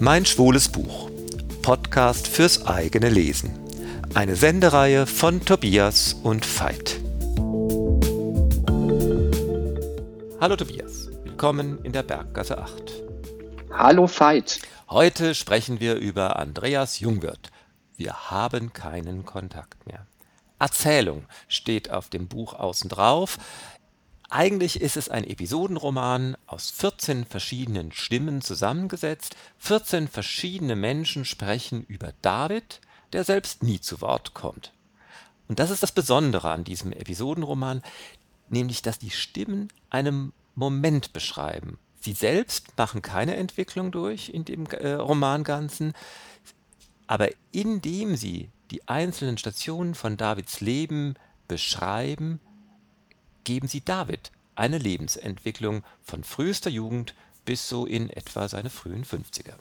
Mein schwules Buch. Podcast fürs eigene Lesen. Eine Sendereihe von Tobias und Veit. Hallo Tobias, willkommen in der Berggasse 8. Hallo Veit. Heute sprechen wir über Andreas Jungwirth. Wir haben keinen Kontakt mehr. Erzählung steht auf dem Buch außen drauf. Eigentlich ist es ein Episodenroman aus 14 verschiedenen Stimmen zusammengesetzt. 14 verschiedene Menschen sprechen über David, der selbst nie zu Wort kommt. Und das ist das Besondere an diesem Episodenroman, nämlich dass die Stimmen einen Moment beschreiben. Sie selbst machen keine Entwicklung durch in dem äh, Roman Ganzen, aber indem sie die einzelnen Stationen von Davids Leben beschreiben, geben sie David eine Lebensentwicklung von frühester Jugend bis so in etwa seine frühen 50er.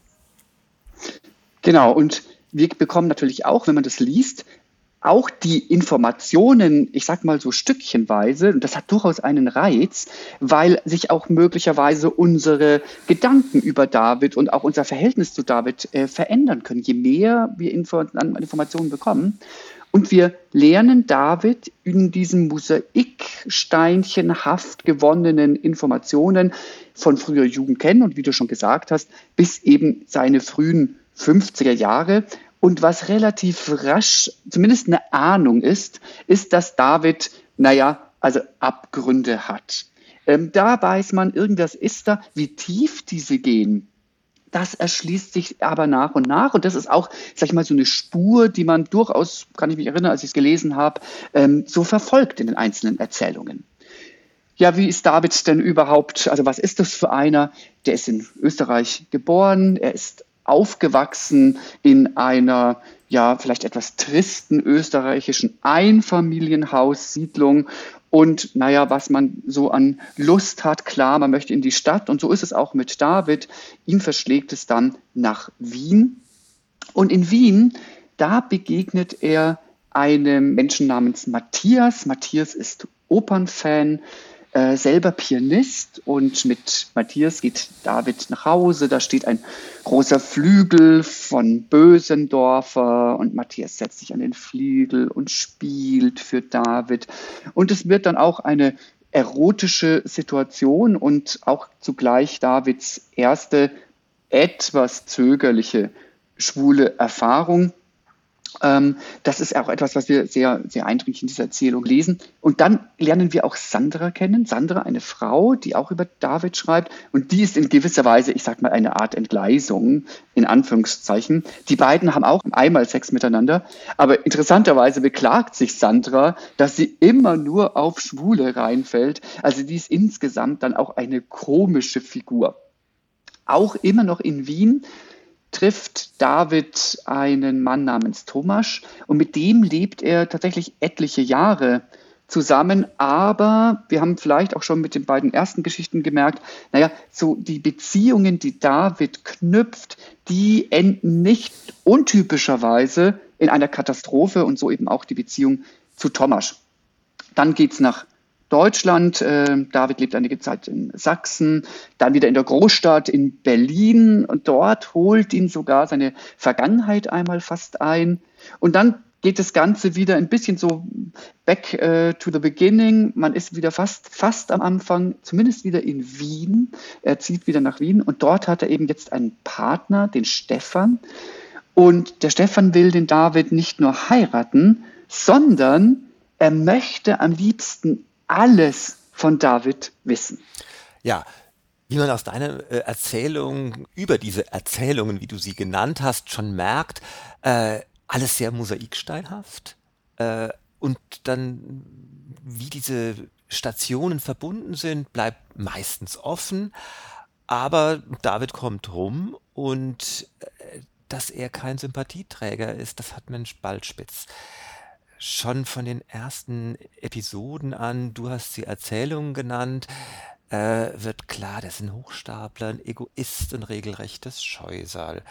Genau, und wir bekommen natürlich auch, wenn man das liest, auch die Informationen, ich sag mal so stückchenweise, und das hat durchaus einen Reiz, weil sich auch möglicherweise unsere Gedanken über David und auch unser Verhältnis zu David äh, verändern können, je mehr wir Info Informationen bekommen. Und wir lernen David in diesen Mosaiksteinchenhaft gewonnenen Informationen von früher Jugend kennen und wie du schon gesagt hast, bis eben seine frühen 50er Jahre. Und was relativ rasch, zumindest eine Ahnung ist, ist, dass David, naja, also Abgründe hat. Ähm, da weiß man, irgendwas ist da, wie tief diese gehen das erschließt sich aber nach und nach. Und das ist auch, sag ich mal, so eine Spur, die man durchaus, kann ich mich erinnern, als ich es gelesen habe, ähm, so verfolgt in den einzelnen Erzählungen. Ja, wie ist David denn überhaupt? Also was ist das für einer? Der ist in Österreich geboren, er ist aufgewachsen in einer ja vielleicht etwas tristen österreichischen Einfamilienhaussiedlung und naja, was man so an Lust hat, klar, man möchte in die Stadt. Und so ist es auch mit David. Ihn verschlägt es dann nach Wien. Und in Wien, da begegnet er einem Menschen namens Matthias. Matthias ist Opernfan, äh, selber Pianist und mit Matthias geht David nach Hause. Da steht ein großer Flügel von Bösendorfer und Matthias setzt sich an den Flügel und spielt für David. Und es wird dann auch eine erotische Situation und auch zugleich Davids erste etwas zögerliche schwule Erfahrung. Ähm, das ist auch etwas, was wir sehr, sehr eindringlich in dieser Erzählung lesen. Und dann lernen wir auch Sandra kennen. Sandra, eine Frau, die auch über David schreibt. Und die ist in gewisser Weise, ich sag mal, eine Art Entgleisung, in Anführungszeichen. Die beiden haben auch einmal Sex miteinander. Aber interessanterweise beklagt sich Sandra, dass sie immer nur auf Schwule reinfällt. Also die ist insgesamt dann auch eine komische Figur. Auch immer noch in Wien trifft David einen Mann namens Thomas und mit dem lebt er tatsächlich etliche Jahre zusammen, aber wir haben vielleicht auch schon mit den beiden ersten Geschichten gemerkt, naja, so die Beziehungen, die David knüpft, die enden nicht untypischerweise in einer Katastrophe und so eben auch die Beziehung zu Thomas. Dann geht es nach Deutschland. Äh, David lebt einige Zeit in Sachsen, dann wieder in der Großstadt in Berlin und dort holt ihn sogar seine Vergangenheit einmal fast ein. Und dann geht das Ganze wieder ein bisschen so back äh, to the beginning. Man ist wieder fast, fast am Anfang, zumindest wieder in Wien. Er zieht wieder nach Wien und dort hat er eben jetzt einen Partner, den Stefan. Und der Stefan will den David nicht nur heiraten, sondern er möchte am liebsten alles von David wissen. Ja, wie man aus deiner äh, Erzählung über diese Erzählungen, wie du sie genannt hast, schon merkt, äh, alles sehr mosaiksteinhaft. Äh, und dann, wie diese Stationen verbunden sind, bleibt meistens offen. Aber David kommt rum und äh, dass er kein Sympathieträger ist, das hat Mensch bald spitz schon von den ersten Episoden an, du hast sie Erzählungen genannt, äh, wird klar, das sind Hochstapler, ein Egoist, ein regelrechtes Scheusal.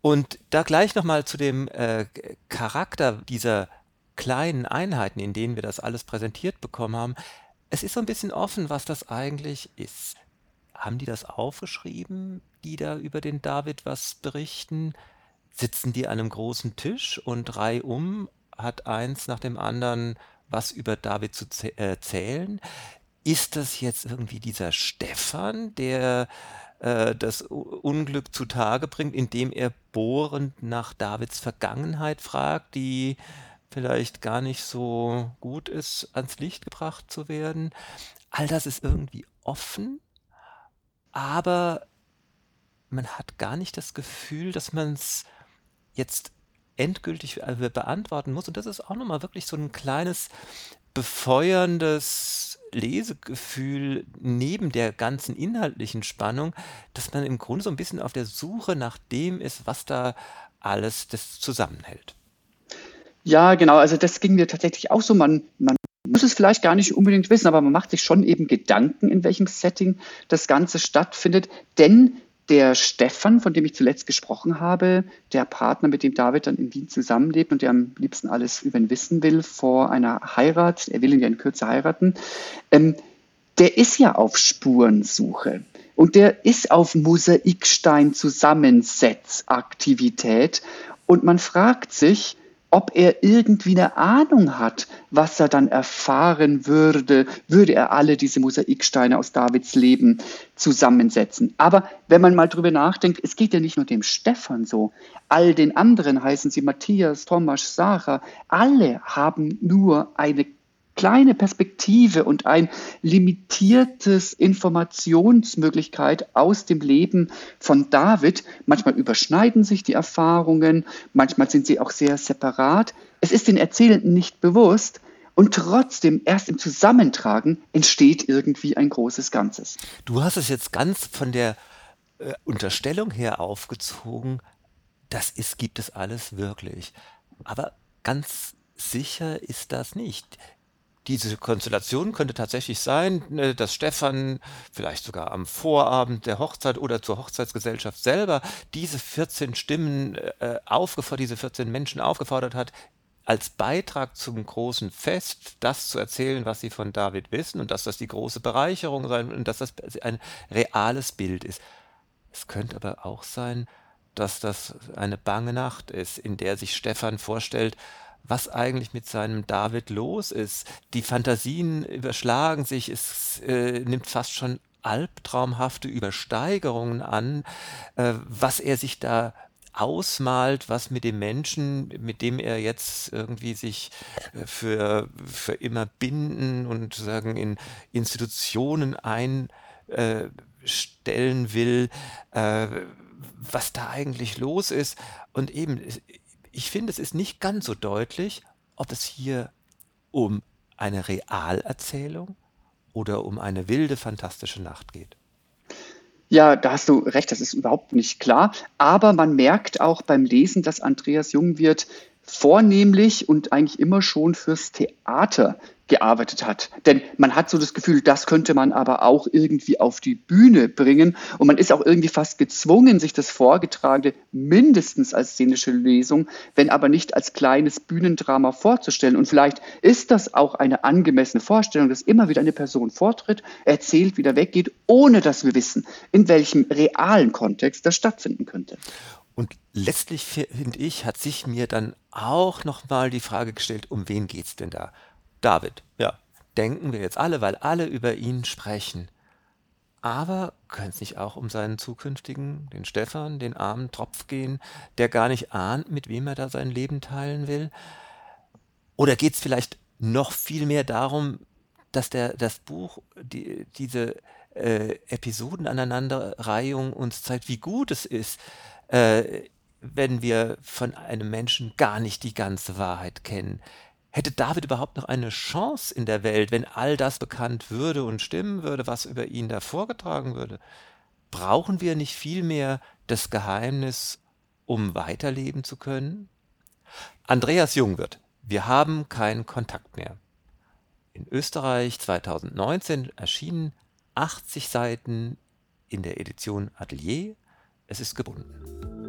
Und da gleich nochmal zu dem äh, Charakter dieser kleinen Einheiten, in denen wir das alles präsentiert bekommen haben. Es ist so ein bisschen offen, was das eigentlich ist. Haben die das aufgeschrieben, die da über den David was berichten? Sitzen die an einem großen Tisch und reihum hat eins nach dem anderen was über David zu erzählen? Äh, Ist das jetzt irgendwie dieser Stefan, der äh, das Unglück zutage bringt, indem er bohrend nach Davids Vergangenheit fragt, die vielleicht gar nicht so gut ist, ans Licht gebracht zu werden? All das ist irgendwie offen, aber man hat gar nicht das Gefühl, dass man es jetzt endgültig äh, beantworten muss. Und das ist auch nochmal wirklich so ein kleines befeuerndes Lesegefühl neben der ganzen inhaltlichen Spannung, dass man im Grunde so ein bisschen auf der Suche nach dem ist, was da alles das zusammenhält. Ja, genau. Also das ging mir tatsächlich auch so. Man, man muss es vielleicht gar nicht unbedingt wissen, aber man macht sich schon eben Gedanken, in welchem Setting das Ganze stattfindet. Denn der Stefan, von dem ich zuletzt gesprochen habe, der Partner, mit dem David dann in Wien zusammenlebt und der am liebsten alles über ihn wissen will vor einer Heirat, er will ihn ja in Kürze heiraten, ähm, der ist ja auf Spurensuche. Und der ist auf Mosaikstein-Zusammensetzaktivität. Und man fragt sich, ob er irgendwie eine Ahnung hat, was er dann erfahren würde, würde er alle diese Mosaiksteine aus Davids Leben zusammensetzen. Aber wenn man mal drüber nachdenkt, es geht ja nicht nur dem Stefan so. All den anderen heißen sie Matthias, Thomas, Sarah, alle haben nur eine kleine Perspektive und ein limitiertes Informationsmöglichkeit aus dem Leben von David. Manchmal überschneiden sich die Erfahrungen, manchmal sind sie auch sehr separat. Es ist den Erzählenden nicht bewusst, und trotzdem erst im Zusammentragen entsteht irgendwie ein großes Ganzes. Du hast es jetzt ganz von der äh, Unterstellung her aufgezogen, das ist, gibt es alles wirklich. Aber ganz sicher ist das nicht diese Konstellation könnte tatsächlich sein, ne, dass Stefan vielleicht sogar am Vorabend der Hochzeit oder zur Hochzeitsgesellschaft selber diese 14 Stimmen äh, aufgefordert, diese 14 Menschen aufgefordert hat, als Beitrag zum großen Fest das zu erzählen, was sie von David wissen und dass das die große Bereicherung sein und dass das ein reales Bild ist. Es könnte aber auch sein, dass das eine bange Nacht ist, in der sich Stefan vorstellt, was eigentlich mit seinem David los ist. Die Fantasien überschlagen sich, es äh, nimmt fast schon albtraumhafte Übersteigerungen an, äh, was er sich da ausmalt, was mit dem Menschen, mit dem er jetzt irgendwie sich äh, für, für immer binden und sagen in Institutionen einstellen will, äh, was da eigentlich los ist. Und eben, ich finde, es ist nicht ganz so deutlich, ob es hier um eine Realerzählung oder um eine wilde, fantastische Nacht geht. Ja, da hast du recht, das ist überhaupt nicht klar. Aber man merkt auch beim Lesen, dass Andreas Jungwirth vornehmlich und eigentlich immer schon fürs Theater gearbeitet hat. Denn man hat so das Gefühl, das könnte man aber auch irgendwie auf die Bühne bringen. Und man ist auch irgendwie fast gezwungen, sich das Vorgetragene mindestens als szenische Lesung, wenn aber nicht als kleines Bühnendrama vorzustellen. Und vielleicht ist das auch eine angemessene Vorstellung, dass immer wieder eine Person vortritt, erzählt, wieder weggeht, ohne dass wir wissen, in welchem realen Kontext das stattfinden könnte. Und letztlich, finde ich, hat sich mir dann auch nochmal die Frage gestellt, um wen geht es denn da? David, ja, denken wir jetzt alle, weil alle über ihn sprechen. Aber könnte es nicht auch um seinen zukünftigen, den Stefan, den armen Tropf gehen, der gar nicht ahnt, mit wem er da sein Leben teilen will? Oder geht es vielleicht noch viel mehr darum, dass der, das Buch, die, diese äh, Episodenaneinanderreihung uns zeigt, wie gut es ist, äh, wenn wir von einem Menschen gar nicht die ganze Wahrheit kennen, Hätte David überhaupt noch eine Chance in der Welt, wenn all das bekannt würde und stimmen würde, was über ihn da vorgetragen würde? Brauchen wir nicht vielmehr das Geheimnis, um weiterleben zu können? Andreas Jungwirth, wir haben keinen Kontakt mehr. In Österreich 2019 erschienen 80 Seiten in der Edition Atelier. Es ist gebunden.